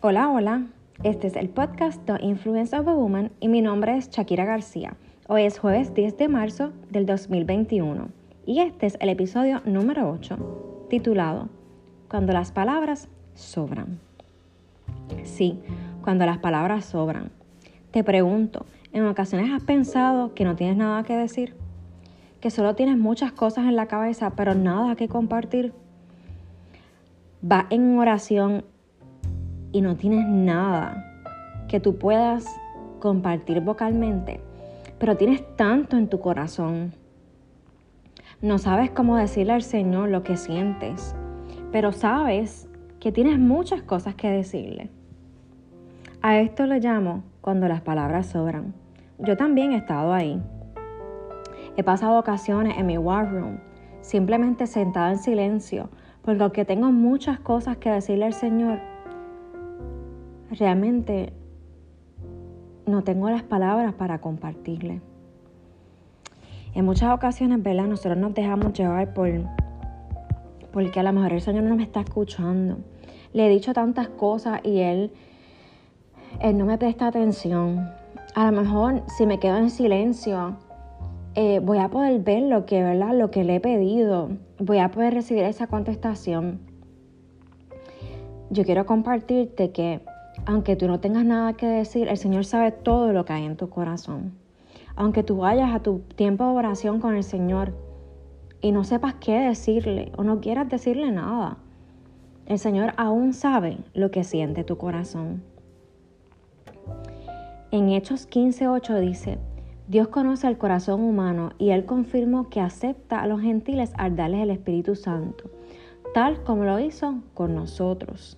Hola, hola. Este es el podcast The Influence of a Woman y mi nombre es Shakira García. Hoy es jueves 10 de marzo del 2021 y este es el episodio número 8, titulado Cuando las palabras sobran. Sí, cuando las palabras sobran. Te pregunto, ¿en ocasiones has pensado que no tienes nada que decir? ¿Que solo tienes muchas cosas en la cabeza pero nada que compartir? Va en oración y no tienes nada que tú puedas compartir vocalmente, pero tienes tanto en tu corazón. No sabes cómo decirle al Señor lo que sientes, pero sabes que tienes muchas cosas que decirle. A esto le llamo cuando las palabras sobran. Yo también he estado ahí. He pasado ocasiones en mi war room, simplemente sentada en silencio, porque tengo muchas cosas que decirle al Señor, realmente no tengo las palabras para compartirle. En muchas ocasiones, ¿verdad? Nosotros nos dejamos llevar por porque a lo mejor el Señor no me está escuchando. Le he dicho tantas cosas y Él, él no me presta atención. A lo mejor si me quedo en silencio, eh, voy a poder ver lo que, ¿verdad? Lo que le he pedido. Voy a poder recibir esa contestación. Yo quiero compartirte que aunque tú no tengas nada que decir, el Señor sabe todo lo que hay en tu corazón. Aunque tú vayas a tu tiempo de oración con el Señor y no sepas qué decirle o no quieras decirle nada, el Señor aún sabe lo que siente tu corazón. En Hechos 15:8 dice, Dios conoce el corazón humano y Él confirmó que acepta a los gentiles al darles el Espíritu Santo, tal como lo hizo con nosotros.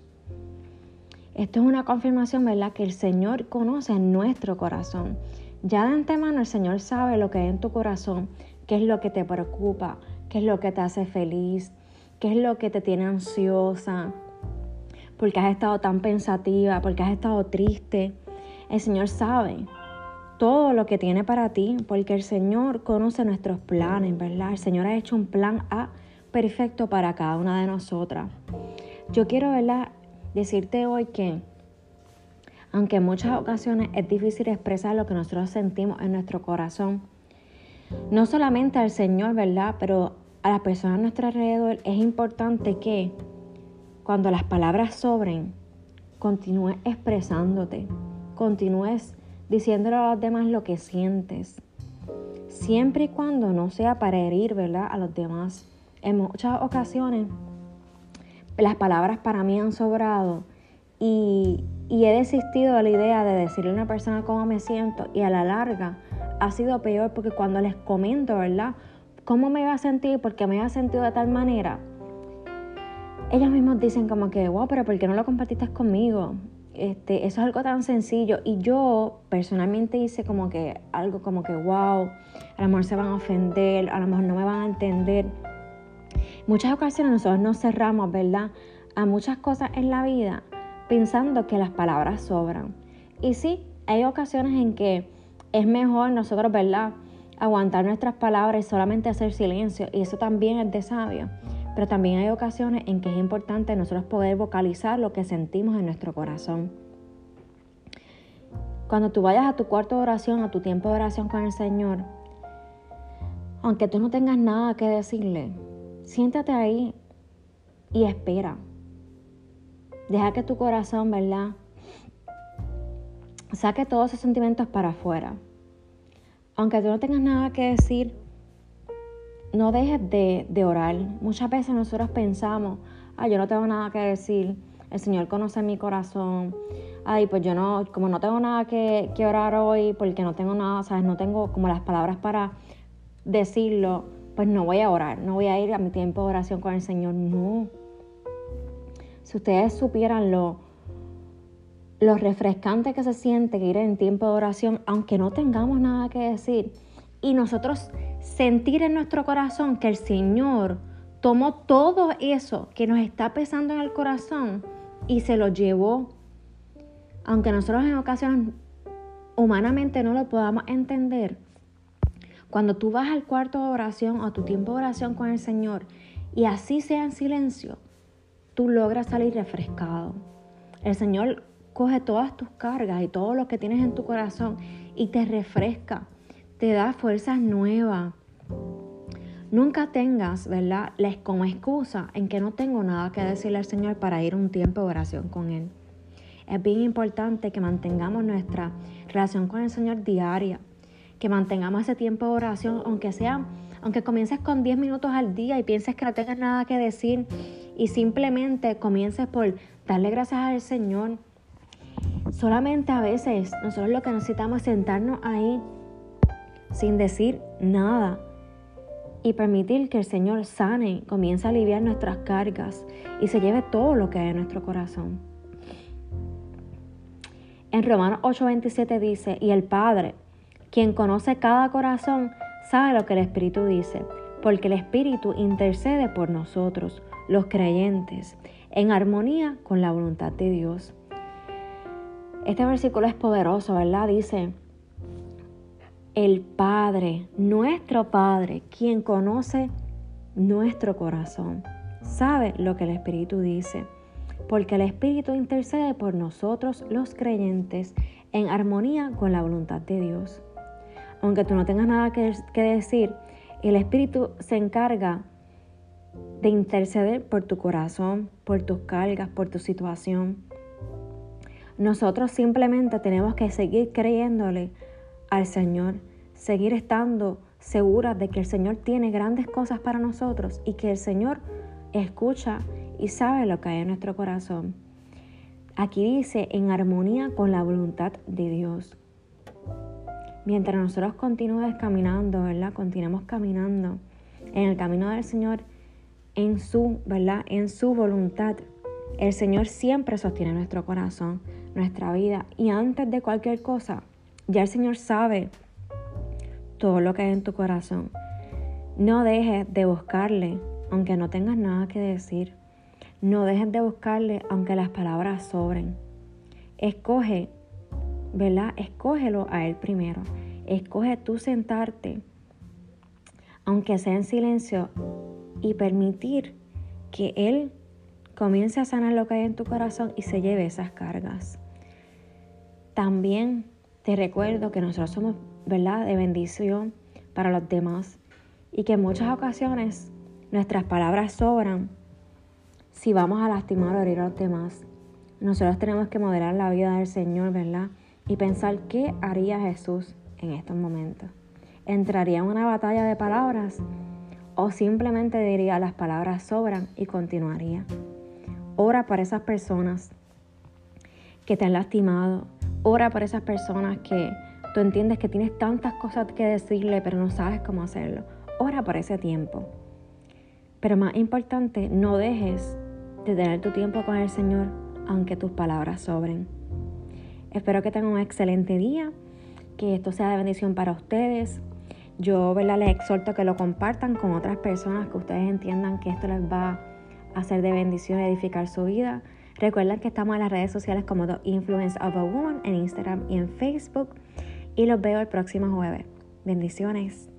Esto es una confirmación, ¿verdad? Que el Señor conoce nuestro corazón. Ya de antemano el Señor sabe lo que hay en tu corazón, qué es lo que te preocupa, qué es lo que te hace feliz, qué es lo que te tiene ansiosa, porque has estado tan pensativa, porque has estado triste. El Señor sabe todo lo que tiene para ti, porque el Señor conoce nuestros planes, ¿verdad? El Señor ha hecho un plan A perfecto para cada una de nosotras. Yo quiero, ¿verdad? Decirte hoy que, aunque en muchas ocasiones es difícil expresar lo que nosotros sentimos en nuestro corazón, no solamente al Señor, ¿verdad? Pero a las personas a nuestro alrededor es importante que cuando las palabras sobren, continúes expresándote, continúes diciéndole a los demás lo que sientes, siempre y cuando no sea para herir, ¿verdad? A los demás. En muchas ocasiones las palabras para mí han sobrado y, he desistido de la idea de decirle a una persona cómo me siento y a la larga ha sido peor porque cuando les comento, ¿verdad? ¿Cómo me iba a sentir? Porque me iba a sentido de tal manera. Ellos mismos dicen como que, wow, pero ¿por qué no lo compartiste conmigo? Este, eso es algo tan sencillo. Y yo personalmente hice como que algo como que, wow, a lo mejor se van a ofender, a lo mejor no me van a entender. Muchas ocasiones nosotros nos cerramos, ¿verdad? A muchas cosas en la vida pensando que las palabras sobran. Y sí, hay ocasiones en que es mejor nosotros, ¿verdad? Aguantar nuestras palabras y solamente hacer silencio. Y eso también es de sabio. Pero también hay ocasiones en que es importante nosotros poder vocalizar lo que sentimos en nuestro corazón. Cuando tú vayas a tu cuarto de oración, a tu tiempo de oración con el Señor, aunque tú no tengas nada que decirle, Siéntate ahí y espera. Deja que tu corazón, ¿verdad? Saque todos esos sentimientos para afuera. Aunque tú no tengas nada que decir, no dejes de, orar. Muchas veces nosotros pensamos, ay, yo no tengo nada que decir, el Señor conoce mi corazón, ay, pues yo no, como no tengo nada que, que orar hoy, porque no tengo nada, ¿sabes? No tengo como las palabras para decirlo pues no voy a orar, no voy a ir a mi tiempo de oración con el Señor. No. Si ustedes supieran lo, lo refrescante que se siente ir en tiempo de oración, aunque no tengamos nada que decir, y nosotros sentir en nuestro corazón que el Señor tomó todo eso que nos está pesando en el corazón y se lo llevó, aunque nosotros en ocasiones humanamente no lo podamos entender, cuando tú vas al cuarto de oración o tu tiempo de oración con el Señor y así sea en silencio, tú logras salir refrescado. El Señor coge todas tus cargas y todo lo que tienes en tu corazón y te refresca, te da fuerzas nuevas. Nunca tengas, ¿verdad?, como excusa en que no tengo nada que decirle al Señor para ir un tiempo de oración con Él. Es bien importante que mantengamos nuestra relación con el Señor diaria, que mantengamos ese tiempo de oración, aunque sea, aunque comiences con 10 minutos al día y pienses que no tengas nada que decir y simplemente comiences por darle gracias al Señor. Solamente a veces nosotros lo que necesitamos es sentarnos ahí sin decir nada y permitir que el Señor sane, comience a aliviar nuestras cargas y se lleve todo lo que hay en nuestro corazón. En Romanos 8:27 dice, y el Padre, quien conoce cada corazón, sabe lo que el Espíritu dice, porque el Espíritu intercede por nosotros, los creyentes, en armonía con la voluntad de Dios. Este versículo es poderoso, ¿verdad? Dice, el Padre, nuestro Padre, quien conoce nuestro corazón, sabe lo que el Espíritu dice, porque el Espíritu intercede por nosotros los creyentes en armonía con la voluntad de Dios. Aunque tú no tengas nada que, decir, el Espíritu se encarga de interceder por tu corazón, por tus cargas, por tu situación. Nosotros simplemente tenemos que seguir creyéndole al Señor, seguir estando seguras de que el Señor tiene grandes cosas para nosotros y que el Señor escucha y sabe lo que hay en nuestro corazón. Aquí dice en armonía con la voluntad de Dios. Mientras nosotros continuemos caminando, ¿verdad? Continuemos caminando en el camino del Señor, en su, ¿verdad? En su voluntad. El Señor siempre sostiene nuestro corazón, nuestra vida. Y antes de cualquier cosa, ya el Señor sabe todo lo que hay en tu corazón. No dejes de buscarle, aunque no tengas nada que decir. No dejes de buscarle, aunque las palabras sobren. Escoge, ¿verdad? Escógelo a Él primero. Escoge tú sentarte, aunque sea en silencio, y permitir que Él comience a sanar lo que hay en tu corazón y se lleve esas cargas. También te recuerdo que nosotros somos, ¿verdad?, de bendición para los demás y que en muchas ocasiones nuestras palabras sobran si vamos a lastimar o herir a los demás. Nosotros tenemos que moderar la vida del Señor, ¿verdad? Y pensar qué haría Jesús en estos momentos. ¿Entraría en una batalla de palabras o simplemente diría las palabras sobran y continuaría? Ora por esas personas que te han lastimado, Ora por esas personas que tú entiendes que tienes tantas cosas que decirle, pero no sabes cómo hacerlo. Ora por ese tiempo. Pero más importante, no dejes de tener tu tiempo con el Señor, aunque tus palabras sobren. Espero que tengan un excelente día, que esto sea de bendición para ustedes. Yo ¿verdad? les exhorto que lo compartan con otras personas, que ustedes entiendan que esto les va a hacer de bendición y edificar su vida. Recuerden que estamos en las redes sociales como The Influence of a Woman en Instagram y en Facebook. Y los veo el próximo jueves. Bendiciones.